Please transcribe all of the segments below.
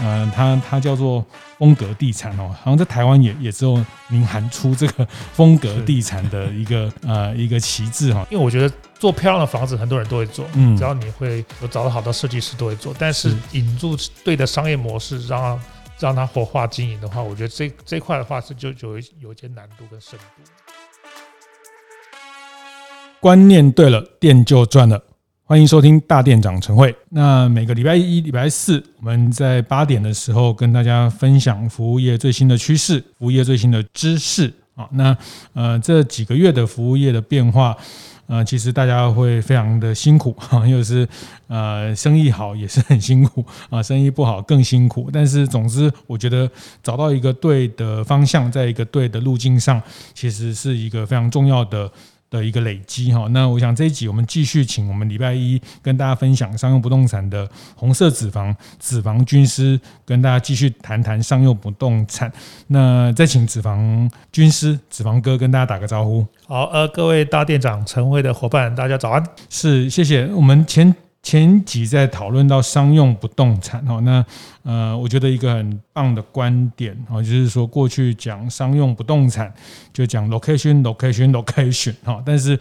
嗯，它它叫做风格地产哦，好像在台湾也也只有您喊出这个 风格地产的一个呃一个旗帜哈。因为我觉得做漂亮的房子，很多人都会做，嗯，只要你会有找到好的设计师都会做。但是引入对的商业模式，让它让它活化经营的话，我觉得这这块的话是就就有有一些难度跟深度。观念对了，店就赚了。欢迎收听大店长晨会。那每个礼拜一、礼拜四，我们在八点的时候跟大家分享服务业最新的趋势、服务业最新的知识啊。那呃，这几个月的服务业的变化，呃，其实大家会非常的辛苦哈，又是呃生意好也是很辛苦啊，生意不好更辛苦。但是总之，我觉得找到一个对的方向，在一个对的路径上，其实是一个非常重要的。的一个累积哈，那我想这一集我们继续请我们礼拜一跟大家分享商用不动产的红色脂肪脂肪军师跟大家继续谈谈商用不动产。那再请脂肪军师脂肪哥跟大家打个招呼。好，呃，各位大店长晨会的伙伴，大家早安。是，谢谢我们前。前几在讨论到商用不动产哈，那呃，我觉得一个很棒的观点哈，就是说过去讲商用不动产就讲 location location location 哈，但是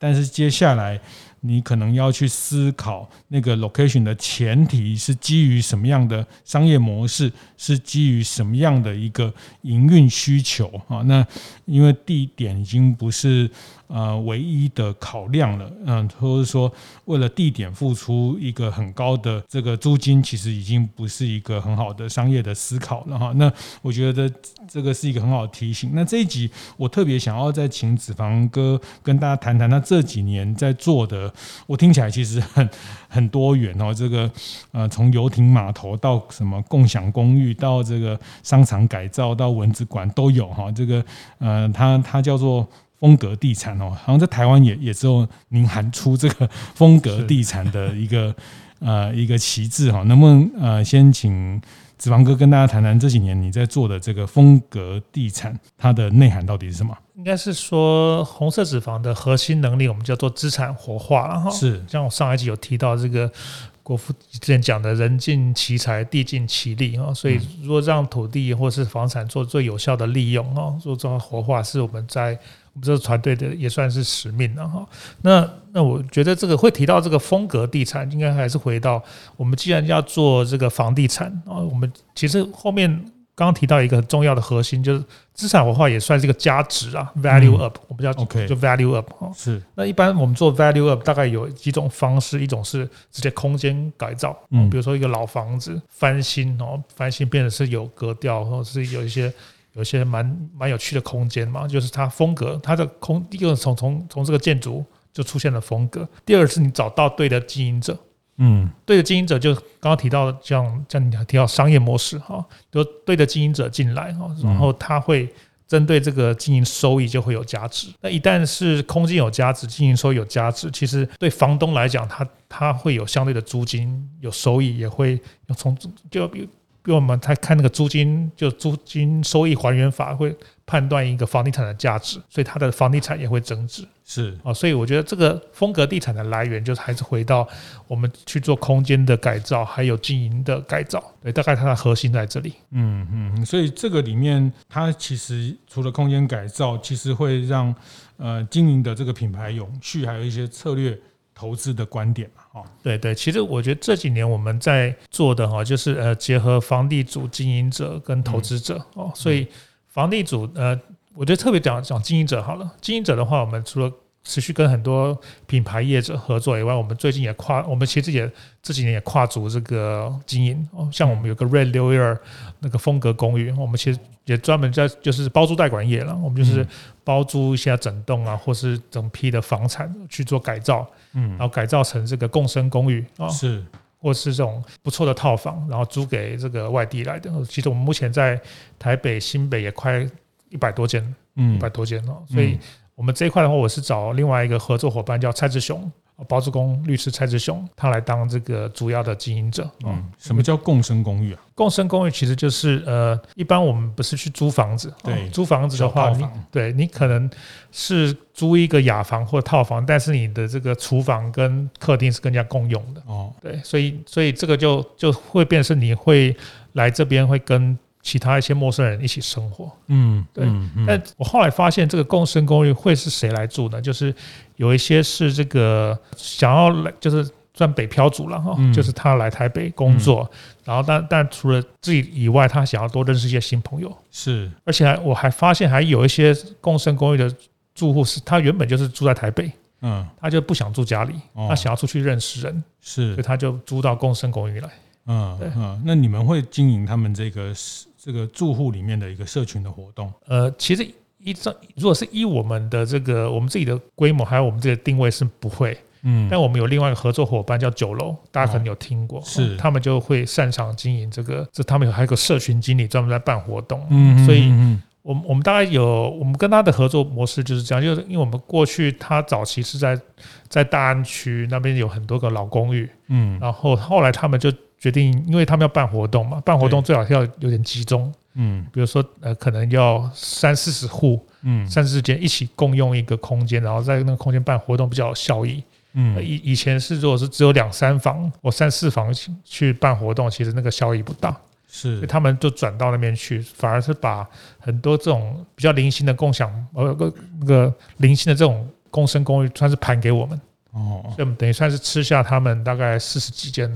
但是接下来你可能要去思考那个 location 的前提是基于什么样的商业模式，是基于什么样的一个营运需求啊？那因为地点已经不是。呃，唯一的考量了，嗯，或者说为了地点付出一个很高的这个租金，其实已经不是一个很好的商业的思考了哈。那我觉得这个是一个很好的提醒。那这一集我特别想要再请子房哥跟大家谈谈他这几年在做的，我听起来其实很很多元哦。这个呃，从游艇码头到什么共享公寓，到这个商场改造，到蚊子馆都有哈。这个呃，他他叫做。风格地产哦，好像在台湾也也只有您喊出这个风格地产的一个 呃一个旗帜哈，能不能呃先请子房哥跟大家谈谈这几年你在做的这个风格地产，它的内涵到底是什么？应该是说红色脂肪的核心能力，我们叫做资产活化，了哈是像我上一集有提到这个国父之前讲的人尽其才，地尽其力啊，所以如果让土地或是房产做最有效的利用啊，做这样活化，是我们在。我们这个团队的也算是使命了哈。那那我觉得这个会提到这个风格地产，应该还是回到我们既然要做这个房地产啊，我们其实后面刚刚提到一个很重要的核心，就是资产文化也算是一个价值啊，value up，我们叫 OK，就 value up 哈。是。那一般我们做 value up 大概有几种方式，一种是直接空间改造，嗯，比如说一个老房子翻新哦，翻新变得是有格调，或者是有一些。有些蛮蛮有趣的空间嘛，就是它风格，它的空第一个从从从这个建筑就出现了风格。第二是你找到对的经营者，嗯，对的经营者就刚刚提到的，像像你还提到商业模式哈，就对的经营者进来哈，然后他会针对这个经营收益就会有价值。那一旦是空间有价值，经营收益有价值，其实对房东来讲，他他会有相对的租金有收益，也会从就比。因为我们在看那个租金，就租金收益还原法会判断一个房地产的价值，所以它的房地产也会增值。是啊，所以我觉得这个风格地产的来源，就是还是回到我们去做空间的改造，还有经营的改造。对，大概它的核心在这里。嗯嗯，所以这个里面，它其实除了空间改造，其实会让呃经营的这个品牌永续，还有一些策略。投资的观点嘛，哈，对对，其实我觉得这几年我们在做的哈，就是呃结合房地主、经营者跟投资者哦，所以房地主呃，我觉得特别讲讲经营者好了，经营者的话，我们除了持续跟很多品牌业者合作以外，我们最近也跨，我们其实也这几年也跨足这个经营哦，像我们有个 Red 六一二那个风格公寓，我们其实也专门在就是包租代管业了，我们就是包租一下整栋啊，或是整批的房产去做改造。嗯，然后改造成这个共生公寓啊，是，或是这种不错的套房，然后租给这个外地来的。其实我们目前在台北、新北也快一百多间，嗯，一百多间哦。所以，我们这一块的话，我是找另外一个合作伙伴叫蔡志雄包租公律师蔡志雄他来当这个主要的经营者。嗯，什么叫共生公寓啊？共生公寓其实就是呃，一般我们不是去租房子，对，租房子的话，你对你可能是租一个雅房或套房，但是你的这个厨房跟客厅是更加共用的。哦，对，所以所以这个就就会变成你会来这边会跟。其他一些陌生人一起生活，嗯，对。嗯嗯、但我后来发现，这个共生公寓会是谁来住呢？就是有一些是这个想要来，就是算北漂族了哈，嗯、就是他来台北工作，嗯、然后但但除了自己以外，他想要多认识一些新朋友。是，而且还我还发现还有一些共生公寓的住户是，他原本就是住在台北，嗯，他就不想住家里，他想要出去认识人，是，所以他就租到共生公寓来。嗯，对，嗯，那你们会经营他们这个这个住户里面的一个社群的活动？呃，其实依照如果是依我们的这个我们自己的规模，还有我们这个定位是不会，嗯，但我们有另外一个合作伙伴叫九楼，大家可能有听过，是。他们就会擅长经营这个，这他们有还有个社群经理专门在办活动，嗯，所以，我们我们大概有我们跟他的合作模式就是这样，就是因为我们过去他早期是在在大安区那边有很多个老公寓，嗯，然后后来他们就。决定，因为他们要办活动嘛，办活动最好要有点集中，嗯，比如说呃，可能要三四十户，嗯，三四十间一起共用一个空间，然后在那个空间办活动比较有效益，嗯，以以前是如果是只有两三房或三四房去办活动，其实那个效益不大，是，他们就转到那边去，反而是把很多这种比较零星的共享呃个那个零星的这种共生公寓，算是盘给我们，哦，所以我们等于算是吃下他们大概四十几间。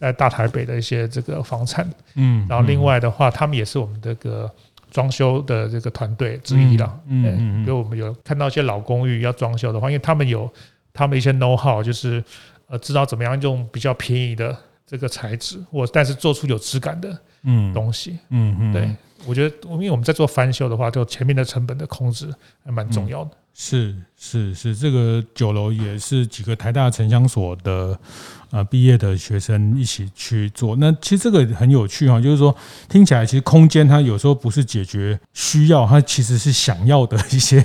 在大台北的一些这个房产，嗯，然后另外的话，他们也是我们这个装修的这个团队之一了，嗯嗯，比如我们有看到一些老公寓要装修的话，因为他们有他们一些 know how，就是呃知道怎么样用比较便宜的这个材质，或但是做出有质感的嗯。东西，嗯嗯，对，我觉得因为我们在做翻修的话，就前面的成本的控制还蛮重要的。是是是，这个酒楼也是几个台大城乡所的。啊，毕业的学生一起去做，那其实这个很有趣哈，就是说听起来其实空间它有时候不是解决需要，它其实是想要的一些，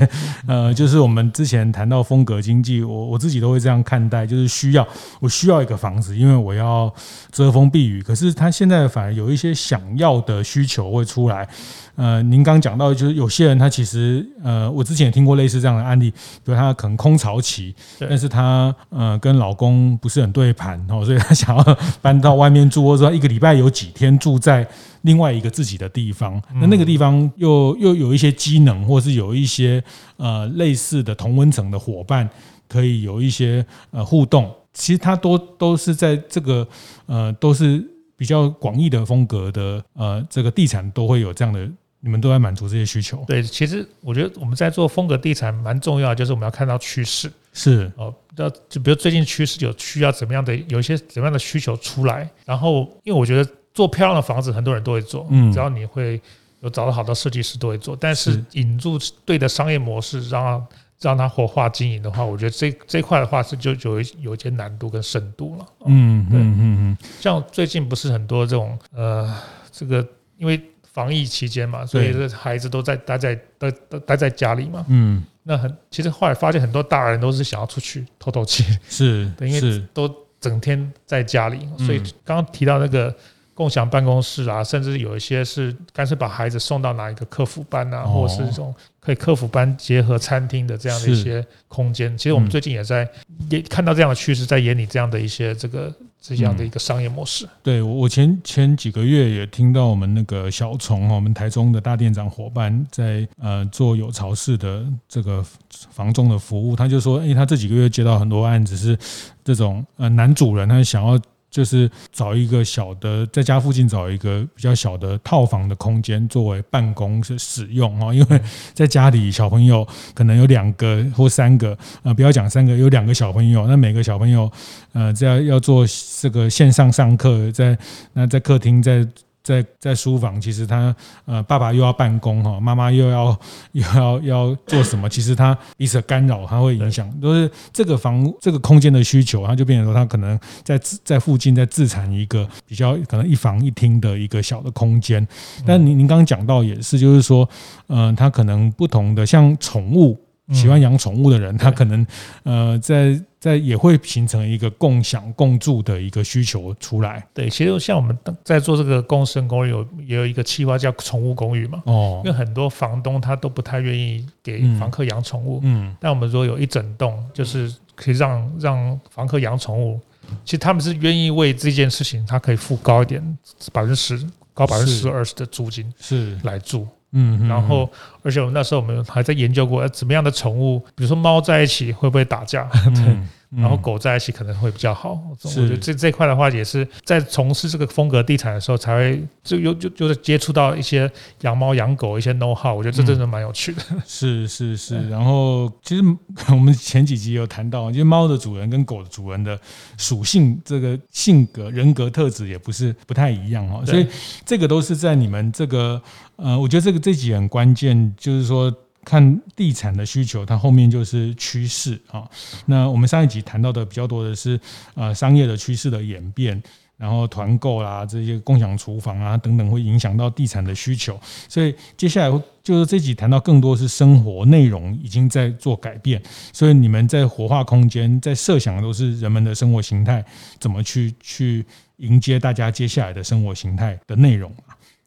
呃，就是我们之前谈到风格经济，我我自己都会这样看待，就是需要我需要一个房子，因为我要遮风避雨，可是他现在反而有一些想要的需求会出来。呃，您刚讲到，就是有些人他其实，呃，我之前也听过类似这样的案例，比如他可能空巢期，但是她呃跟老公不是很对盘哦，所以她想要搬到外面住，或者说一个礼拜有几天住在另外一个自己的地方，那那个地方又又有一些机能，或是有一些呃类似的同温层的伙伴，可以有一些呃互动，其实他都都是在这个呃都是比较广义的风格的呃这个地产都会有这样的。你们都在满足这些需求。对，其实我觉得我们在做风格地产蛮重要的，就是我们要看到趋势。是哦，要就比如最近趋势有需要怎么样的，有一些怎么样的需求出来。然后，因为我觉得做漂亮的房子很多人都会做，嗯，只要你会有找到好的设计师都会做。但是引入对的商业模式，让让它活化经营的话，我觉得这这块的话是就有有一些难度跟深度了。嗯嗯嗯嗯，像最近不是很多这种呃，这个因为。防疫期间嘛，所以这孩子都在待在待待在家里嘛。嗯，那很其实后来发现很多大人都是想要出去透透气，是，因为都整天在家里，所以刚刚提到那个共享办公室啊，甚至有一些是干脆把孩子送到哪一个客服班啊，或者是这种可以客服班结合餐厅的这样的一些空间。其实我们最近也在也看到这样的趋势，在眼里这样的一些这个。这样的一个商业模式，嗯、对我前前几个月也听到我们那个小虫，我们台中的大店长伙伴在呃做有巢式的这个房中的服务，他就说，哎，他这几个月接到很多案子是这种呃男主人，他想要。就是找一个小的，在家附近找一个比较小的套房的空间作为办公室使用哦，因为在家里小朋友可能有两个或三个，呃，不要讲三个，有两个小朋友，那每个小朋友，呃，这样要做这个线上上课，在那在客厅在。在在书房，其实他呃，爸爸又要办公哈，妈妈又要又要要做什么？其实他彼此干扰，他会影响，都是这个房这个空间的需求，他就变成说，他可能在在附近在自产一个比较可能一房一厅的一个小的空间。但您您刚刚讲到也是，就是说，嗯，他可能不同的像宠物。喜欢养宠物的人，他可能呃，在在也会形成一个共享共住的一个需求出来。对，其实像我们在做这个共生公寓，有也有一个计划叫宠物公寓嘛。哦。因为很多房东他都不太愿意给房客养宠物。嗯。但我们说有一整栋，就是可以让让房客养宠物，其实他们是愿意为这件事情，他可以付高一点，百分之十高百分之十二十的租金是来住。嗯，然后，而且我们那时候我们还在研究过，怎么样的宠物，比如说猫在一起会不会打架？对。然后狗在一起可能会比较好。我觉得这这块的话，也是在从事这个风格地产的时候，才会就又就就是接触到一些养猫养狗一些 know how。我觉得这真的蛮有趣的。是是是。然后其实我们前几集有谈到，因为猫的主人跟狗的主人的属性、这个性格、人格特质也不是不太一样哈。所以这个都是在你们这个呃，我觉得这个这集很关键，就是说。看地产的需求，它后面就是趋势啊。那我们上一集谈到的比较多的是呃商业的趋势的演变，然后团购啦这些共享厨房啊等等会影响到地产的需求。所以接下来就是这集谈到更多是生活内容已经在做改变，所以你们在活化空间在设想的都是人们的生活形态，怎么去去迎接大家接下来的生活形态的内容。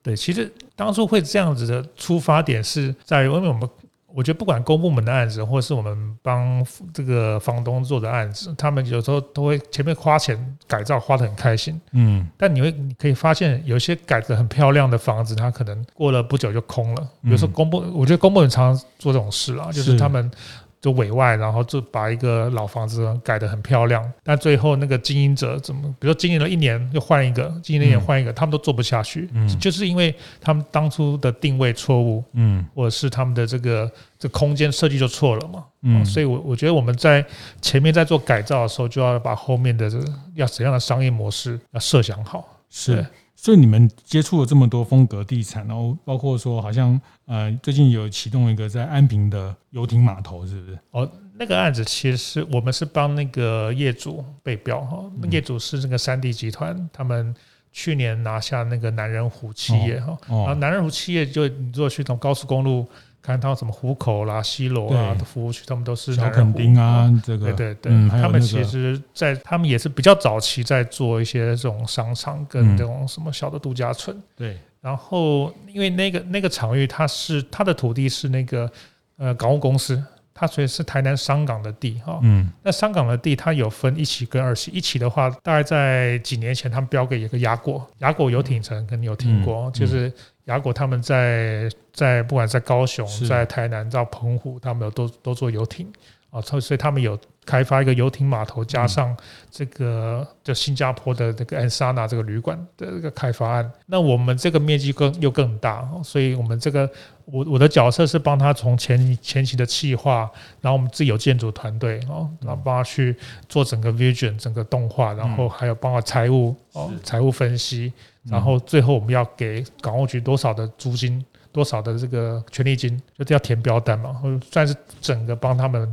对，其实当初会这样子的出发点是在于因为我们。我觉得不管公部门的案子，或是我们帮这个房东做的案子，他们有时候都会前面花钱改造，花得很开心。嗯，但你会你可以发现，有些改得很漂亮的房子，它可能过了不久就空了。比如说公部，我觉得公部门常常做这种事啊，就是他们。就委外，然后就把一个老房子改得很漂亮，但最后那个经营者怎么，比如说经营了一年又换一个，经营了一年换一个，他们都做不下去，嗯，就是因为他们当初的定位错误，嗯，或者是他们的这个这空间设计就错了嘛，嗯，所以我我觉得我们在前面在做改造的时候，就要把后面的这个要怎样的商业模式要设想好，是。所以你们接触了这么多风格地产，然后包括说，好像呃最近有启动一个在安平的游艇码头，是不是？哦，那个案子其实我们是帮那个业主被标哈，业主是那个三 D 集团，他们去年拿下那个南仁湖企业哈，然后南仁湖企业就你如果去从高速公路。看到什么湖口啦、西螺啊的服务区，他们都是小垦丁啊，这个。对对对，他们其实，在他们也是比较早期在做一些这种商场跟这种什么小的度假村。对，然后因为那个那个场域，它是它的土地是那个呃港务公司，它所以是台南商港的地哈。嗯，那商港的地它有分一期跟二期，一期的话，大概在几年前他们标给一个雅果雅果游艇城，肯定有听过，就是。亚果他们在在不管在高雄、在台南、到澎湖，他们有都都做游艇啊，所以他们有开发一个游艇码头，加上这个就新加坡的这个安萨纳这个旅馆的这个开发案。那我们这个面积更又更大，所以我们这个我我的角色是帮他从前前期的企划，然后我们自己有建筑团队哦，然后帮他去做整个 vision 整个动画，然后还有帮他财务哦财务分析。然后最后我们要给港务局多少的租金，多少的这个权利金，就是要填标单嘛，算是整个帮他们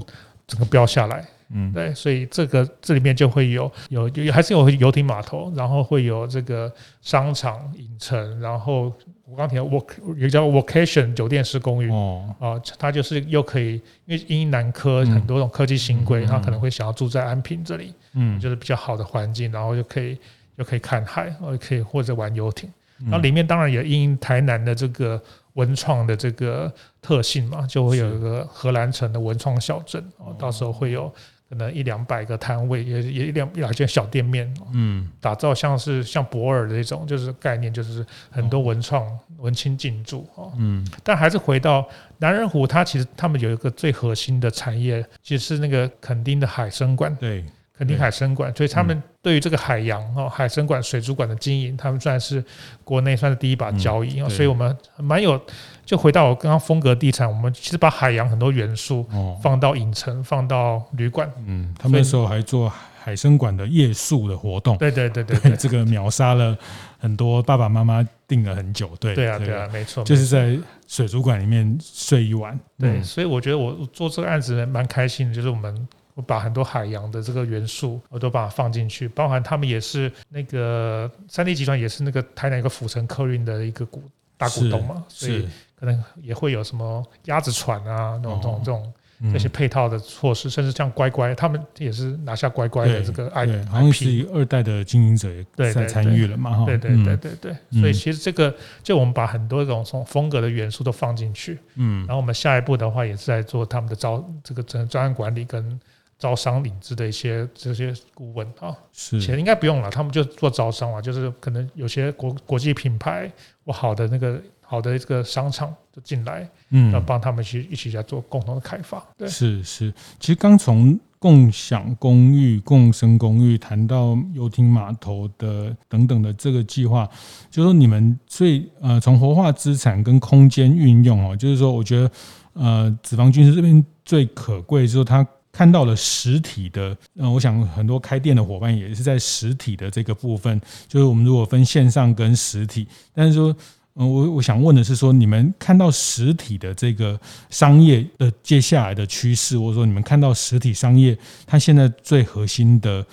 整个标下来。嗯，对，所以这个这里面就会有有有还是有游艇码头，然后会有这个商场影城，然后我刚提到 work 有个叫 vocation 酒店式公寓。哦。啊，它就是又可以因为英南科很多种科技新贵，他可能会想要住在安平这里，嗯，就是比较好的环境，然后就可以。就可以看海，或可以或者玩游艇，然后里面当然也因台南的这个文创的这个特性嘛，就会有一个荷兰城的文创小镇哦，到时候会有可能一两百个摊位，也也一两一两间小店面，嗯，打造像是像博尔的这种，就是概念，就是很多文创文青进驻啊，嗯，但还是回到南仁湖，它其实他们有一个最核心的产业，其实是那个垦丁的海生馆，对。垦丁海生馆，所以他们对于这个海洋哦，海生馆、水族馆的经营，他们算是国内算是第一把交椅哦。所以我们蛮有，就回到我刚刚风格地产，我们其实把海洋很多元素放到影城，放到旅馆。嗯，他们那时候还做海生馆的夜宿的活动。对对对 对，这个秒杀了很多爸爸妈妈订了很久。对对啊对啊，没错，就是在水族馆里面睡一晚。对，所以我觉得我做这个案子蛮开心的，就是我们。我把很多海洋的这个元素，我都把它放进去，包含他们也是那个三 D 集团，也是那个台南一个府城客运的一个股大股东嘛，所以可能也会有什么鸭子船啊，那种这种这种这些配套的措施，甚至像乖乖，他们也是拿下乖乖的这个 IP，好像是二代的经营者也在参与了嘛，哈，对对对对对，所以其实这个就我们把很多这种从风格的元素都放进去，嗯，然后我们下一步的话也是在做他们的招这个整个专案管理跟招商引资的一些这些顾问啊，是，其实应该不用了，他们就做招商嘛，就是可能有些国国际品牌或好的那个。好的，这个商场就进来，嗯，要帮他们去一起来做共同的开发。对，是是。其实刚从共享公寓、共生公寓谈到游艇码头的等等的这个计划，就是说你们最呃从活化资产跟空间运用哦，就是说我觉得呃子房军事这边最可贵，就是说他看到了实体的，嗯、我想很多开店的伙伴也是在实体的这个部分，就是我们如果分线上跟实体，但是说。嗯，我我想问的是说，你们看到实体的这个商业的接下来的趋势，或者说你们看到实体商业它现在最核心的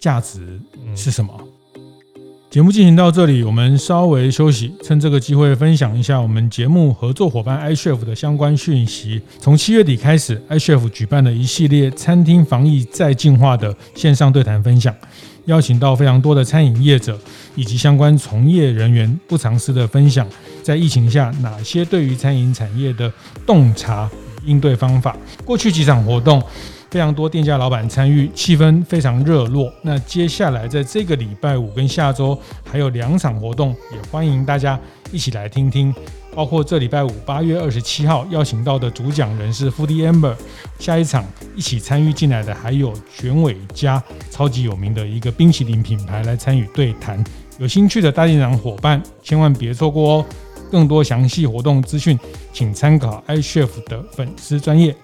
价值是什么？节目进行到这里，我们稍微休息，趁这个机会分享一下我们节目合作伙伴 iCHEF 的相关讯息。从七月底开始，iCHEF 举办了一系列餐厅防疫再进化的线上对谈分享。邀请到非常多的餐饮业者以及相关从业人员不藏私的分享，在疫情下哪些对于餐饮产业的洞察应对方法。过去几场活动，非常多店家老板参与，气氛非常热络。那接下来在这个礼拜五跟下周还有两场活动，也欢迎大家一起来听听。包括这礼拜五八月二十七号邀请到的主讲人是 Foodie Amber，下一场一起参与进来的还有卷尾家，超级有名的一个冰淇淋品牌来参与对谈。有兴趣的大店长伙伴千万别错过哦！更多详细活动资讯，请参考 iCHEF 的粉丝专业。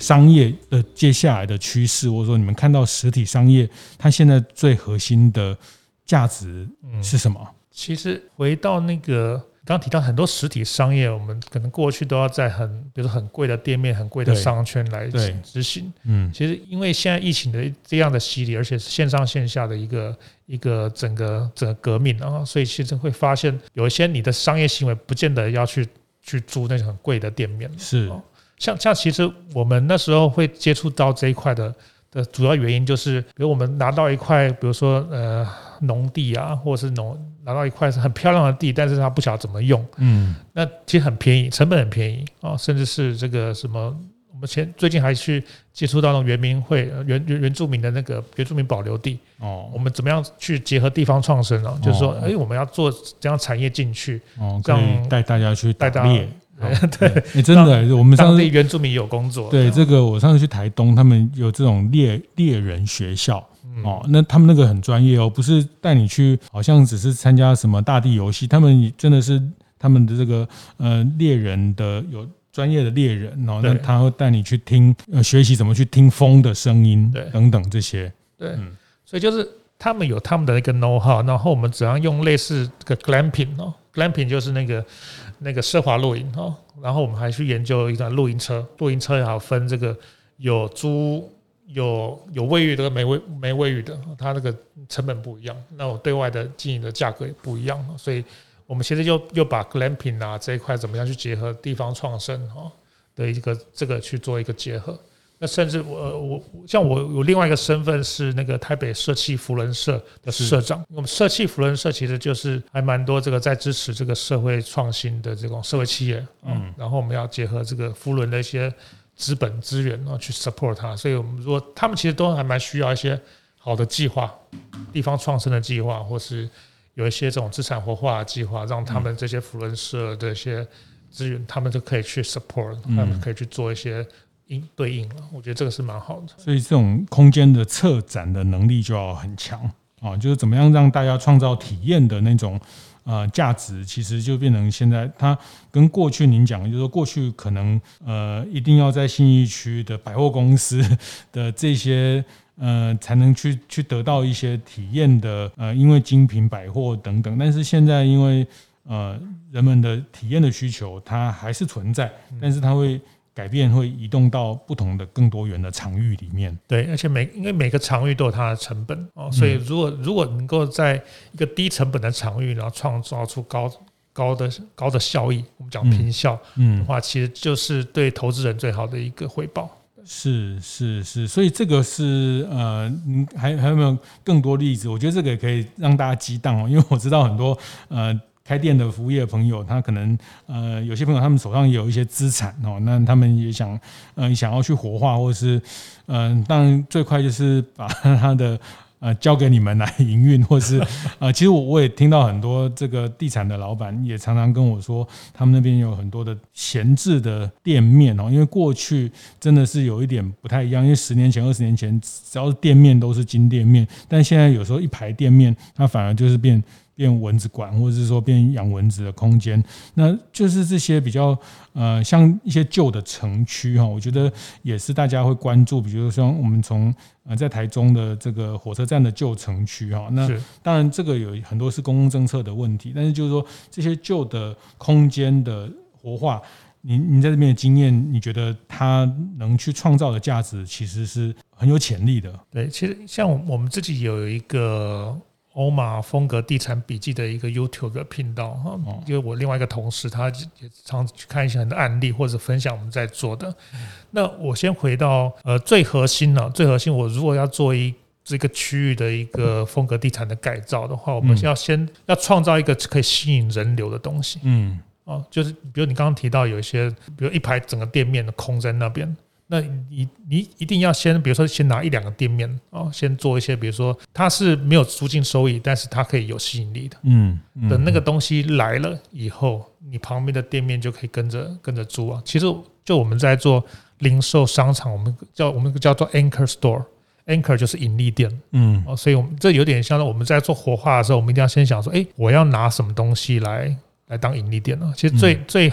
商业的接下来的趋势，或者说你们看到实体商业它现在最核心的价值是什么？嗯，其实回到那个。刚提到很多实体商业，我们可能过去都要在很，比如说很贵的店面、很贵的商圈来执行。嗯，其实因为现在疫情的这样的洗礼，而且是线上线下的一个一个整个整个革命啊，所以其实会发现有一些你的商业行为不见得要去去租那种很贵的店面。是，像像其实我们那时候会接触到这一块的。的主要原因就是，比如我们拿到一块，比如说呃农地啊，或者是农拿到一块是很漂亮的地，但是他不晓得怎么用，嗯，那其实很便宜，成本很便宜啊，甚至是这个什么，我们前最近还去接触到那种原民会原原原住民的那个原住民保留地哦，我们怎么样去结合地方创生呢？就是说，哎，我们要做这样产业进去，哦，这样带大家去带大家。对，欸、真的，我们上次原住民有工作。对，这个我上次去台东，他们有这种猎猎人学校哦，那他们那个很专业哦，不是带你去，好像只是参加什么大地游戏，他们真的是他们的这个呃猎人的有专业的猎人哦，那他会带你去听呃学习怎么去听风的声音，对，等等这些。对，所以就是他们有他们的一个 know how，然后我们怎样用类似这个 glamping 哦，glamping 就是那个。那个奢华露营哦，然后我们还去研究一段露营车，露营车也好分这个有租有有卫浴的没卫没卫浴的，它那个成本不一样，那我对外的经营的价格也不一样，所以我们现在又又把 glamping 啊这一块怎么样去结合地方创生哈的一个这个去做一个结合。那甚至我我像我有另外一个身份是那个台北社企扶轮社的社长。我们社企扶轮社其实就是还蛮多这个在支持这个社会创新的这种社会企业，嗯，然后我们要结合这个扶轮的一些资本资源，然后去 support 它。所以我们如果他们其实都还蛮需要一些好的计划，地方创生的计划，或是有一些这种资产活化的计划，让他们这些扶轮社的一些资源，他们就可以去 support，他们可以去做一些。应对应了，我觉得这个是蛮好的。所以这种空间的策展的能力就要很强啊，就是怎么样让大家创造体验的那种呃价值，其实就变成现在它跟过去您讲，就是说过去可能呃一定要在信义区的百货公司的这些呃才能去去得到一些体验的呃，因为精品百货等等，但是现在因为呃人们的体验的需求它还是存在，但是它会。改变会移动到不同的更多元的场域里面。对，而且每因为每个场域都有它的成本哦，所以如果如果能够在一个低成本的场域，然后创造出高高的高的效益，我们讲平效，嗯，的话，其实就是对投资人最好的一个回报。是是是，所以这个是呃，您还还有没有更多例子？我觉得这个也可以让大家激荡哦，因为我知道很多呃开店的服务业朋友，他可能呃有些朋友他们手上也有一些资产哦，那他们也想嗯、呃、想要去活化，或者是嗯、当然最快就是把他的。呃，交给你们来营运，或是 呃，其实我我也听到很多这个地产的老板也常常跟我说，他们那边有很多的闲置的店面哦，因为过去真的是有一点不太一样，因为十年前、二十年前，只要是店面都是金店面，但现在有时候一排店面，它反而就是变。变蚊子馆，或者是说变养蚊子的空间，那就是这些比较呃，像一些旧的城区哈，我觉得也是大家会关注。比如说我们从呃在台中的这个火车站的旧城区哈，那当然这个有很多是公共政策的问题，但是就是说这些旧的空间的活化，你你在这边的经验，你觉得它能去创造的价值其实是很有潜力的。对，其实像我们自己有一个。欧马风格地产笔记的一个 YouTube 的频道哈，因为我另外一个同事他也常去看一些很多案例或者分享我们在做的。那我先回到呃最核心呢，最核心我如果要做一这个区域的一个风格地产的改造的话，我们要先要创造一个可以吸引人流的东西。嗯，哦，就是比如你刚刚提到有一些，比如一排整个店面的空在那边。那你你一定要先，比如说先拿一两个店面哦，先做一些，比如说它是没有租金收益，但是它可以有吸引力的，嗯，等那个东西来了以后，你旁边的店面就可以跟着跟着租啊。其实就我们在做零售商场，我们叫我们叫做 anchor store，anchor 就是盈利店，嗯，哦，所以我们这有点像我们在做活化的时候，我们一定要先想说，哎，我要拿什么东西来来当盈利店呢？其实最最。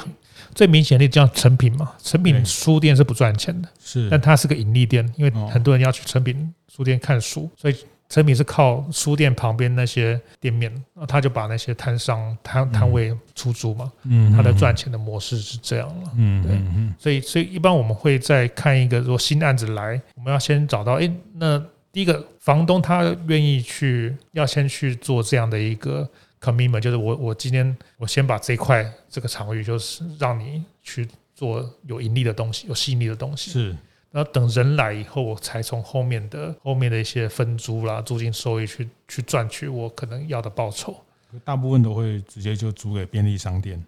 最明显的叫成品嘛，成品书店是不赚钱的，是，但它是个盈利店，因为很多人要去成品书店看书，所以成品是靠书店旁边那些店面，那他就把那些摊商摊摊位出租嘛，嗯，他的赚钱的模式是这样了，嗯，对，所以所以一般我们会在看一个，如果新案子来，我们要先找到，哎，那第一个房东他愿意去，要先去做这样的一个。commitment 就是我我今天我先把这块这个场域就是让你去做有盈利的东西，有吸引力的东西。是，然后等人来以后，我才从后面的后面的一些分租啦、租金收益去去赚取我可能要的报酬。大部分都会直接就租给便利商店。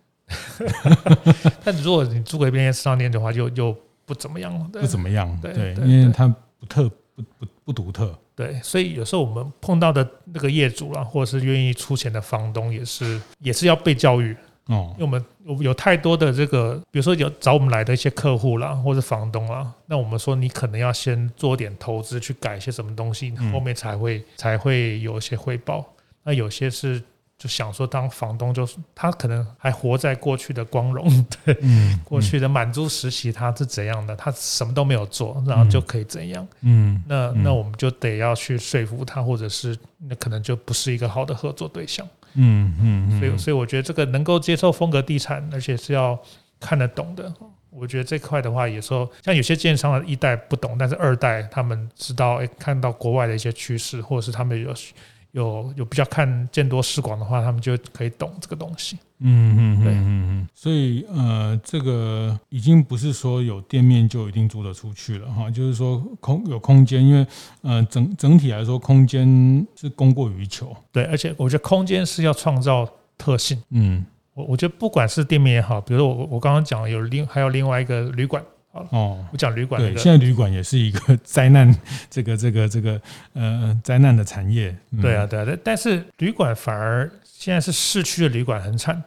但如果你租给便利商店的话，就就不怎么样了。不怎么样，对，对，因为它不特不不不独特。对，所以有时候我们碰到的那个业主啦，或者是愿意出钱的房东，也是也是要被教育哦。因为我们有有太多的这个，比如说有找我们来的一些客户啦，或者房东啦，那我们说你可能要先做点投资，去改一些什么东西，后面才会才会有一些回报。那有些是。就想说当房东，就是他可能还活在过去的光荣，对，嗯嗯、过去的满足实习他是怎样的，他什么都没有做，然后就可以怎样，嗯，那那我们就得要去说服他，或者是那可能就不是一个好的合作对象，嗯嗯，所以所以我觉得这个能够接受风格地产，而且是要看得懂的，我觉得这块的话，有时候像有些建商的一代不懂，但是二代他们知道，哎，看到国外的一些趋势，或者是他们有。有有比较看见多识广的话，他们就可以懂这个东西。嗯嗯对嗯嗯，所以呃，这个已经不是说有店面就一定租得出去了哈，就是说空有空间，因为呃整整体来说，空间是供过于求。对，而且我觉得空间是要创造特性。嗯，我我觉得不管是店面也好，比如说我我刚刚讲有另还有另外一个旅馆。哦，我讲旅馆。对，现在旅馆也是一个灾难，这个这个这个呃灾难的产业。对啊，对啊，但是旅馆反而现在是市区的旅馆很惨，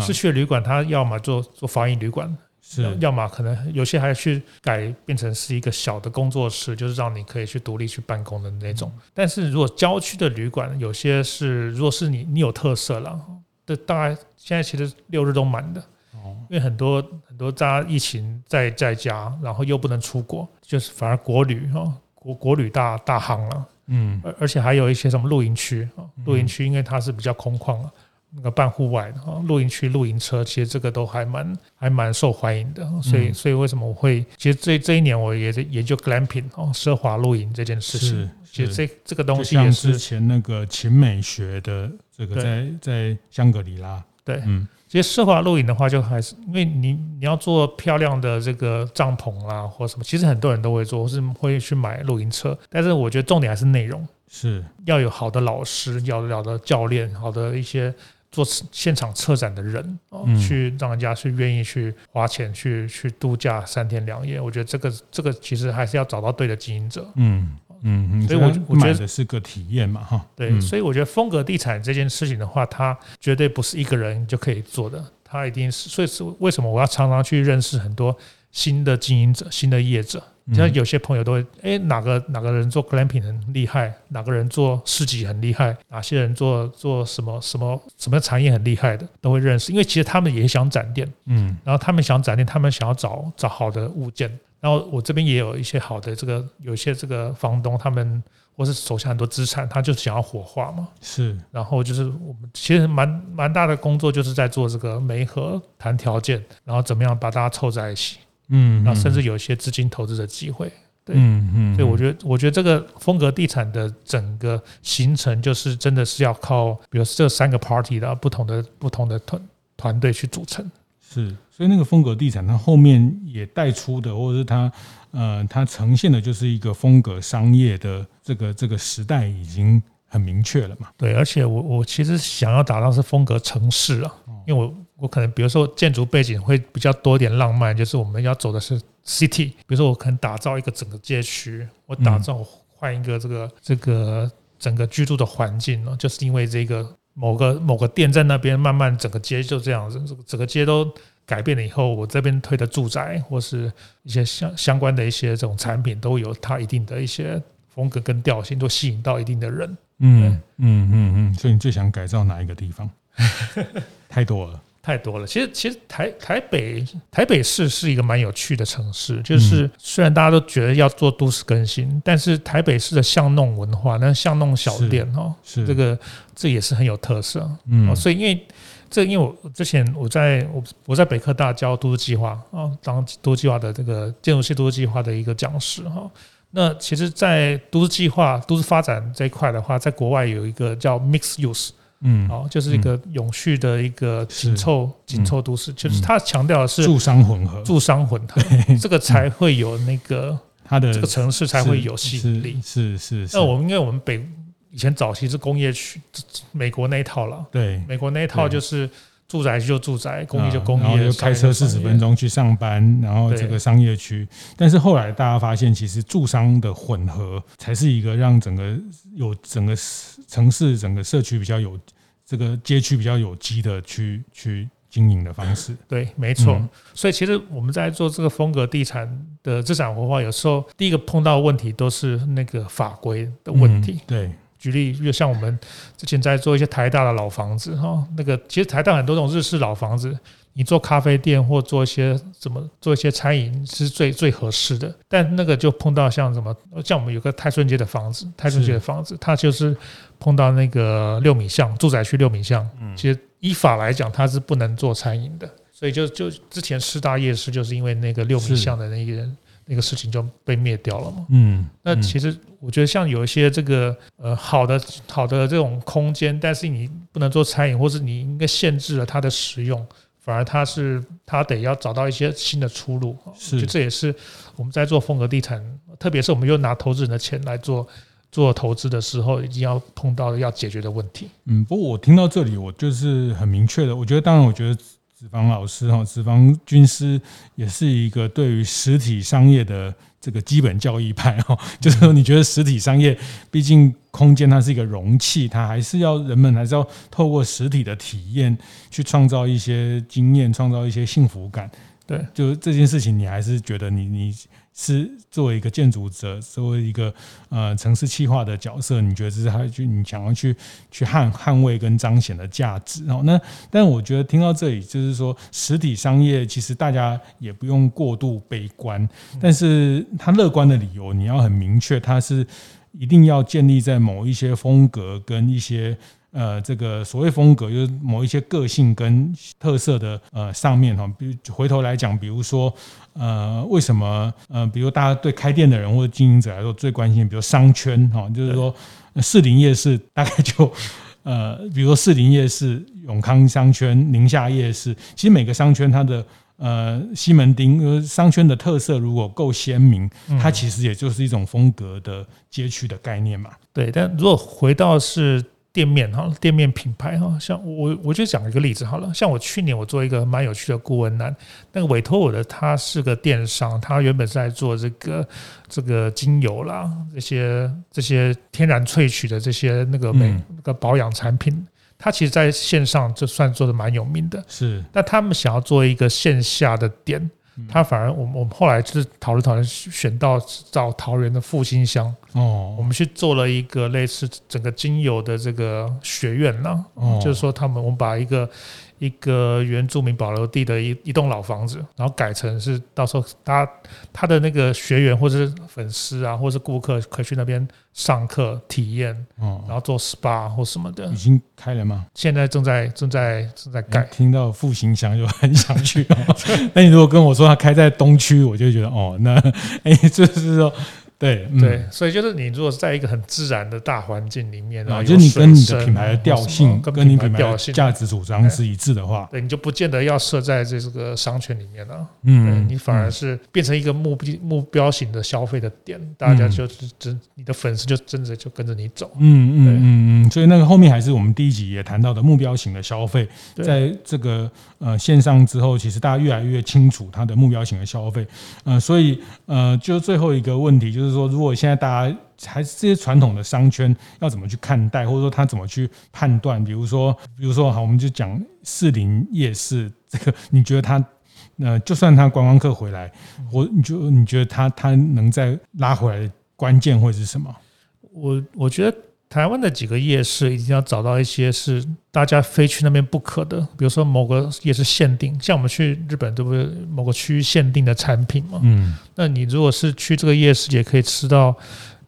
市区的旅馆它要么做做防疫旅馆，是，要么可能有些还去改变成是一个小的工作室，就是让你可以去独立去办公的那种。但是如果郊区的旅馆，有些是如果是你你有特色了，这大概现在其实六日都满的。因为很多很多大家疫情在在家，然后又不能出国，就是反而国旅哈国国旅大大行了，嗯，而而且还有一些什么露营区啊，露营区因为它是比较空旷了，那个半户外的哈露营区露营车，其实这个都还蛮还蛮受欢迎的，所以所以为什么我会其实这这一年我也在研究 glamping 哦奢华露营这件事情，其实这这个东西也是之前那个秦美学的这个在在香格里拉。对，嗯，其实奢华露营的话，就还是因为你你要做漂亮的这个帐篷啦，或什么，其实很多人都会做，或是会去买露营车。但是我觉得重点还是内容，是要有好的老师，要有好的教练，好的一些。做现场策展的人哦，去让人家去愿意去花钱去去度假三天两夜，我觉得这个这个其实还是要找到对的经营者。嗯嗯，所以我我觉得是个体验嘛哈。对，所以我觉得风格地产这件事情的话，它绝对不是一个人就可以做的，它一定是。所以是为什么我要常常去认识很多新的经营者、新的业者。像有些朋友都会，哎，哪个哪个人做 glamping 很厉害，哪个人做市集很厉害，哪些人做做什么什么什么产业很厉害的，都会认识。因为其实他们也想展店，嗯，然后他们想展店，他们想要找找好的物件。然后我这边也有一些好的这个，有一些这个房东，他们或是手下很多资产，他就想要火化嘛，是。然后就是我们其实蛮蛮大的工作，就是在做这个媒合谈条件，然后怎么样把大家凑在一起。嗯，然后甚至有一些资金投资的机会，对，嗯嗯，所以我觉得，我觉得这个风格地产的整个形成，就是真的是要靠，比如这三个 party 的不同的不同的团团队去组成。是，所以那个风格地产，它后面也带出的，或者是它，呃，它呈现的就是一个风格商业的这个这个时代已经很明确了嘛。对，而且我我其实想要打造是风格城市啊，因为我。我可能比如说建筑背景会比较多点浪漫，就是我们要走的是 city。比如说我可能打造一个整个街区，我打造换一个这个这个整个居住的环境呢，就是因为这个某个某个店在那边，慢慢整个街就这样子，这个整个街都改变了以后，我这边推的住宅或是一些相相关的一些这种产品，都有它一定的一些风格跟调性，都吸引到一定的人。嗯嗯嗯嗯，所以你最想改造哪一个地方？太多了。太多了，其实其实台台北台北市是一个蛮有趣的城市，就是虽然大家都觉得要做都市更新，但是台北市的巷弄文化，那巷弄小店哦，是。这个这也是很有特色，嗯，所以因为这因为我之前我在我我在北科大教都市计划啊，当都市计划的这个建筑系都市计划的一个讲师哈，那其实，在都市计划都市发展这一块的话，在国外有一个叫 Mixed Use。嗯，哦，就是一个永续的一个紧凑紧凑都市，就是它强调的是住商混合，住商混合，这个才会有那个它的这个城市才会有吸引力。是是。那我们因为我们北以前早期是工业区，美国那一套了，对，美国那一套就是住宅就住宅，工业就工业，然后就开车四十分钟去上班，然后这个商业区。但是后来大家发现，其实住商的混合才是一个让整个有整个城市整个社区比较有。这个街区比较有机的去去经营的方式，对，没错。嗯、所以其实我们在做这个风格地产的资产活化，有时候第一个碰到的问题都是那个法规的问题。嗯、对，举例就像我们之前在做一些台大的老房子哈，那个其实台大很多这种日式老房子。你做咖啡店或做一些怎么做一些餐饮是最最合适的，但那个就碰到像什么，像我们有个泰顺街的房子，泰顺街的房子，它就是碰到那个六米巷住宅区六米巷，其实依法来讲它是不能做餐饮的，所以就就之前师大夜市就是因为那个六米巷的那个那个事情就被灭掉了嘛。嗯，那其实我觉得像有一些这个呃好的好的这种空间，但是你不能做餐饮，或是你应该限制了它的使用。反而它是它得要找到一些新的出路，是，就这也是我们在做风格地产，特别是我们又拿投资人的钱来做做投资的时候，一定要碰到要解决的问题。嗯，不过我听到这里，我就是很明确的，我觉得，当然，我觉得子房老师哈，子房军师也是一个对于实体商业的。这个基本教义派哈，就是说，你觉得实体商业，毕竟空间它是一个容器，它还是要人们还是要透过实体的体验去创造一些经验，创造一些幸福感。对，就这件事情，你还是觉得你你。是作为一个建筑者，作为一个呃城市企划的角色，你觉得这是他去你想要去去捍捍卫跟彰显的价值。然后那，但我觉得听到这里，就是说实体商业其实大家也不用过度悲观，但是他乐观的理由你要很明确，它是一定要建立在某一些风格跟一些。呃，这个所谓风格，就是某一些个性跟特色的呃上面哈，比如回头来讲，比如说呃，为什么呃，比如大家对开店的人或者经营者来说最关心，比如商圈哈，就是说士林夜市大概就呃，比如说士林夜市永康商圈、宁夏夜市，其实每个商圈它的呃西门町呃商圈的特色如果够鲜明，它其实也就是一种风格的街区的概念嘛。对，但如果回到是。店面哈，店面品牌哈，像我我就讲一个例子好了，像我去年我做一个蛮有趣的顾问栏，那个委托我的他是个电商，他原本是在做这个这个精油啦，这些这些天然萃取的这些那个美那个保养产品，他其实在线上就算做的蛮有名的，是，但他们想要做一个线下的店。他反而，我们我们后来就是讨论讨论，选到找桃园的复兴乡。哦，我们去做了一个类似整个精油的这个学院呢，就是说他们我们把一个。一个原住民保留地的一一栋老房子，然后改成是到时候他他的那个学员或者是粉丝啊，或者是顾客可以去那边上课体验，哦，然后做 SPA 或什么的。已经开了吗？现在正在正在正在改。听到复兴乡就很想去。那你如果跟我说他开在东区，我就觉得哦，那 哎，就是说。对、嗯、对，所以就是你如果是在一个很自然的大环境里面，然后就是你跟你的品牌的调性，跟你品牌的价值主张是一致的话，对，你就不见得要设在这个商圈里面了。嗯，你反而是变成一个目标目标型的消费的点，大家就是真你的粉丝就真的就跟着你走。嗯嗯嗯嗯，所以那个后面还是我们第一集也谈到的目标型的消费，在这个呃线上之后，其实大家越来越清楚它的目标型的消费。呃，所以呃，就最后一个问题就是。说，如果现在大家还是这些传统的商圈，要怎么去看待，或者说他怎么去判断？比如说，比如说，好，我们就讲士林夜市这个，你觉得他，呃，就算他观光客回来，我你就你觉得他他能再拉回来的关键会是什么？我我觉得。台湾的几个夜市一定要找到一些是大家非去那边不可的，比如说某个夜市限定，像我们去日本对不对？某个区域限定的产品嘛。嗯，那你如果是去这个夜市，也可以吃到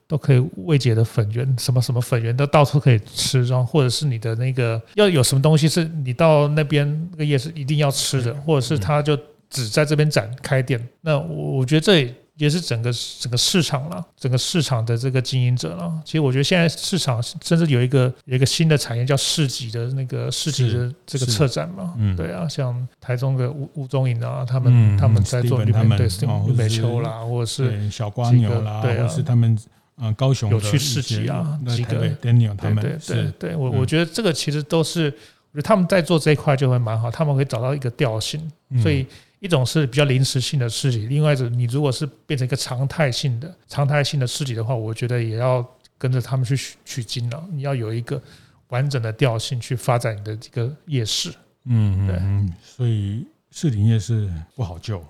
都可以未解的粉圆，什么什么粉圆都到处可以吃，然后或者是你的那个要有什么东西是你到那边那个夜市一定要吃的，或者是他就只在这边展开店。那我我觉得这。也是整个整个市场了，整个市场的这个经营者了。其实我觉得现在市场甚至有一个有一个新的产业叫市集的那个市集的这个策展嘛。嗯，对啊，像台中的吴吴宗颖啊，他们他们在做绿美对绿美秋啦，或者是小蜗牛啦，对啊，是他们嗯高雄有去市集啊，几个 Daniel 他们对对对，我我觉得这个其实都是，我觉得他们在做这一块就会蛮好，他们会找到一个调性，所以。一种是比较临时性的事情，另外一种你如果是变成一个常态性的、常态性的事情的话，我觉得也要跟着他们去取取经了。你要有一个完整的调性去发展你的这个夜市。嗯，对嗯，所以市林夜市不好救。我，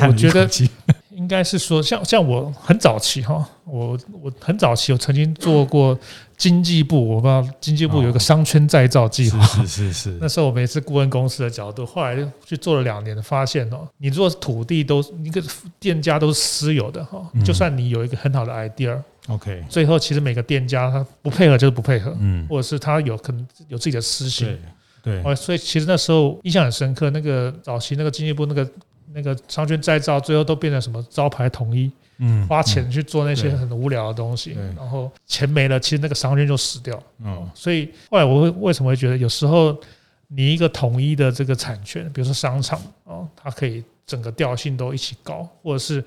我，我 觉得。应该是说，像像我很早期哈，我我很早期，我曾经做过经济部，我不知道经济部有一个商圈再造计划，是是是。那时候我们也是顾问公司的角度，后来去做了两年，发现哦，你如果土地都一个店家都是私有的哈，就算你有一个很好的 idea，OK，最后其实每个店家他不配合就是不配合，嗯，或者是他有可能有自己的私心，对，对，所以其实那时候印象很深刻，那个早期那个经济部那个。那个商圈再造，最后都变成什么招牌统一，嗯，花钱去做那些很无聊的东西，然后钱没了，其实那个商圈就死掉。嗯，所以后来我会为什么会觉得，有时候你一个统一的这个产权，比如说商场哦，它可以整个调性都一起搞，或者是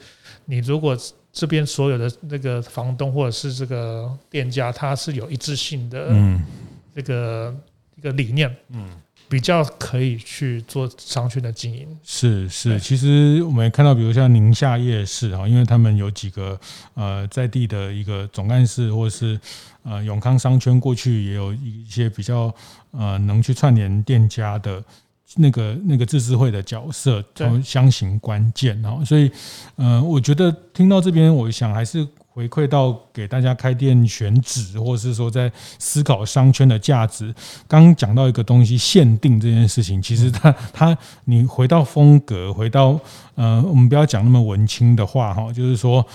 你如果这边所有的那个房东或者是这个店家，它是有一致性的，嗯，这个一个理念，嗯。比较可以去做商圈的经营，是是，其实我们也看到，比如像宁夏夜市啊，因为他们有几个呃在地的一个总干事，或者是呃永康商圈过去也有一些比较呃能去串联店家的那个那个自治会的角色，都相形关键啊，所以呃，我觉得听到这边，我想还是。回馈到给大家开店选址，或者是说在思考商圈的价值。刚刚讲到一个东西，限定这件事情，其实它它你回到风格，回到呃，我们不要讲那么文青的话哈，就是说。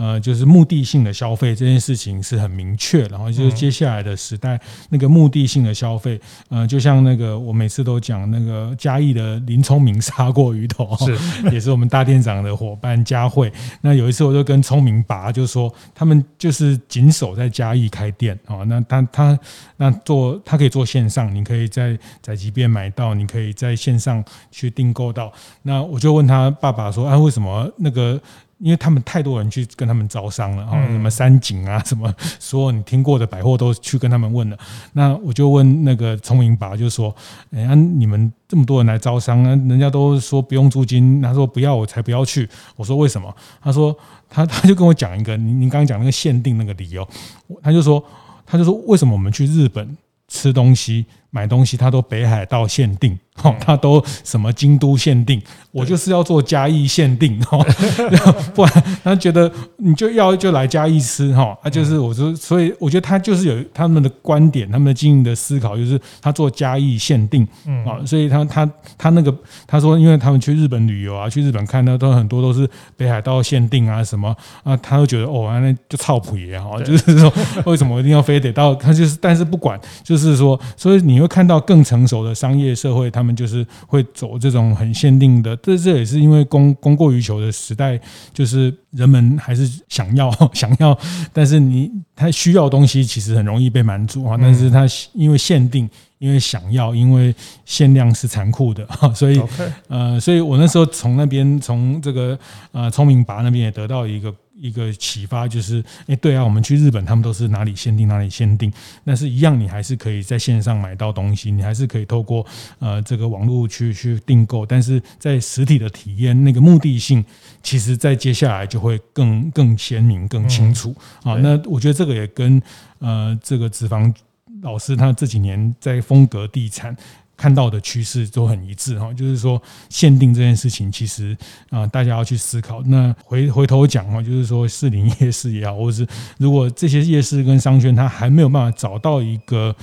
呃，就是目的性的消费这件事情是很明确，然后就是接下来的时代那个目的性的消费，呃，就像那个我每次都讲那个嘉义的林聪明杀过鱼头，是 也是我们大店长的伙伴佳慧。那有一次我就跟聪明爸就说，他们就是紧守在嘉义开店哦，那他他那做他可以做线上，你可以在宅急便买到，你可以在线上去订购到。那我就问他爸爸说，啊，为什么那个？因为他们太多人去跟他们招商了啊，什么三井啊，什么 所有你听过的百货都去跟他们问了。那我就问那个聪明爸，就说：“哎呀，你们这么多人来招商，人家都说不用租金，他说不要，我才不要去。”我说：“为什么？”他说：“他 他就跟我讲一个，您您刚刚讲那个限定那个理由，他就说，他就说为什么我们去日本吃东西？”买东西他都北海道限定，哦，他都什么京都限定，我就是要做嘉义限定，哈，不然他觉得你就要就来嘉义吃，哈，他就是我说，所以我觉得他就是有他们的观点，他们的经营的思考，就是他做嘉义限定，嗯。啊，所以他他他那个他说，因为他们去日本旅游啊，去日本看呢，都很多都是北海道限定啊，什么啊，他都觉得哦，那就操谱也好，就是说为什么一定要非得到他就是，但是不管，就是说，所以你。你会看到更成熟的商业社会，他们就是会走这种很限定的。这这也是因为供供过于求的时代，就是人们还是想要 想要，但是你他需要的东西其实很容易被满足啊。但是他因为限定，因为想要，因为限量是残酷的，所以呃，所以我那时候从那边从这个呃聪明拔那边也得到一个。一个启发就是，哎，对啊，我们去日本，他们都是哪里限定哪里限定，但是一样，你还是可以在线上买到东西，你还是可以透过呃这个网络去去订购，但是在实体的体验那个目的性，其实在接下来就会更更鲜明、更清楚啊。那我觉得这个也跟呃这个脂肪老师他这几年在风格地产。看到的趋势都很一致哈，就是说限定这件事情，其实啊，大家要去思考。那回回头讲哈，就是说士林夜市也好，或者是如果这些夜市跟商圈它还没有办法找到一个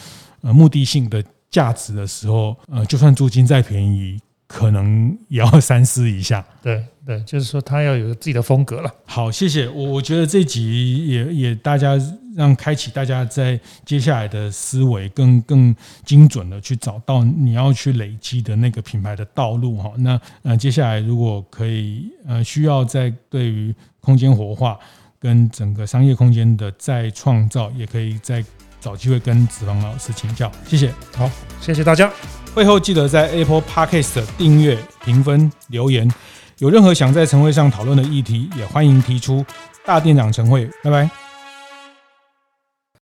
呃目的性的价值的时候，呃，就算租金再便宜，可能也要三思一下。对。对，就是说他要有自己的风格了。好，谢谢我。我觉得这集也也大家让开启大家在接下来的思维更更精准的去找到你要去累积的那个品牌的道路哈。那呃，接下来如果可以呃需要在对于空间活化跟整个商业空间的再创造，也可以再找机会跟子房老师请教。谢谢。好，谢谢大家。会后记得在 Apple Podcast 订阅、评分、留言。有任何想在晨会上讨论的议题，也欢迎提出。大店长晨会，拜拜。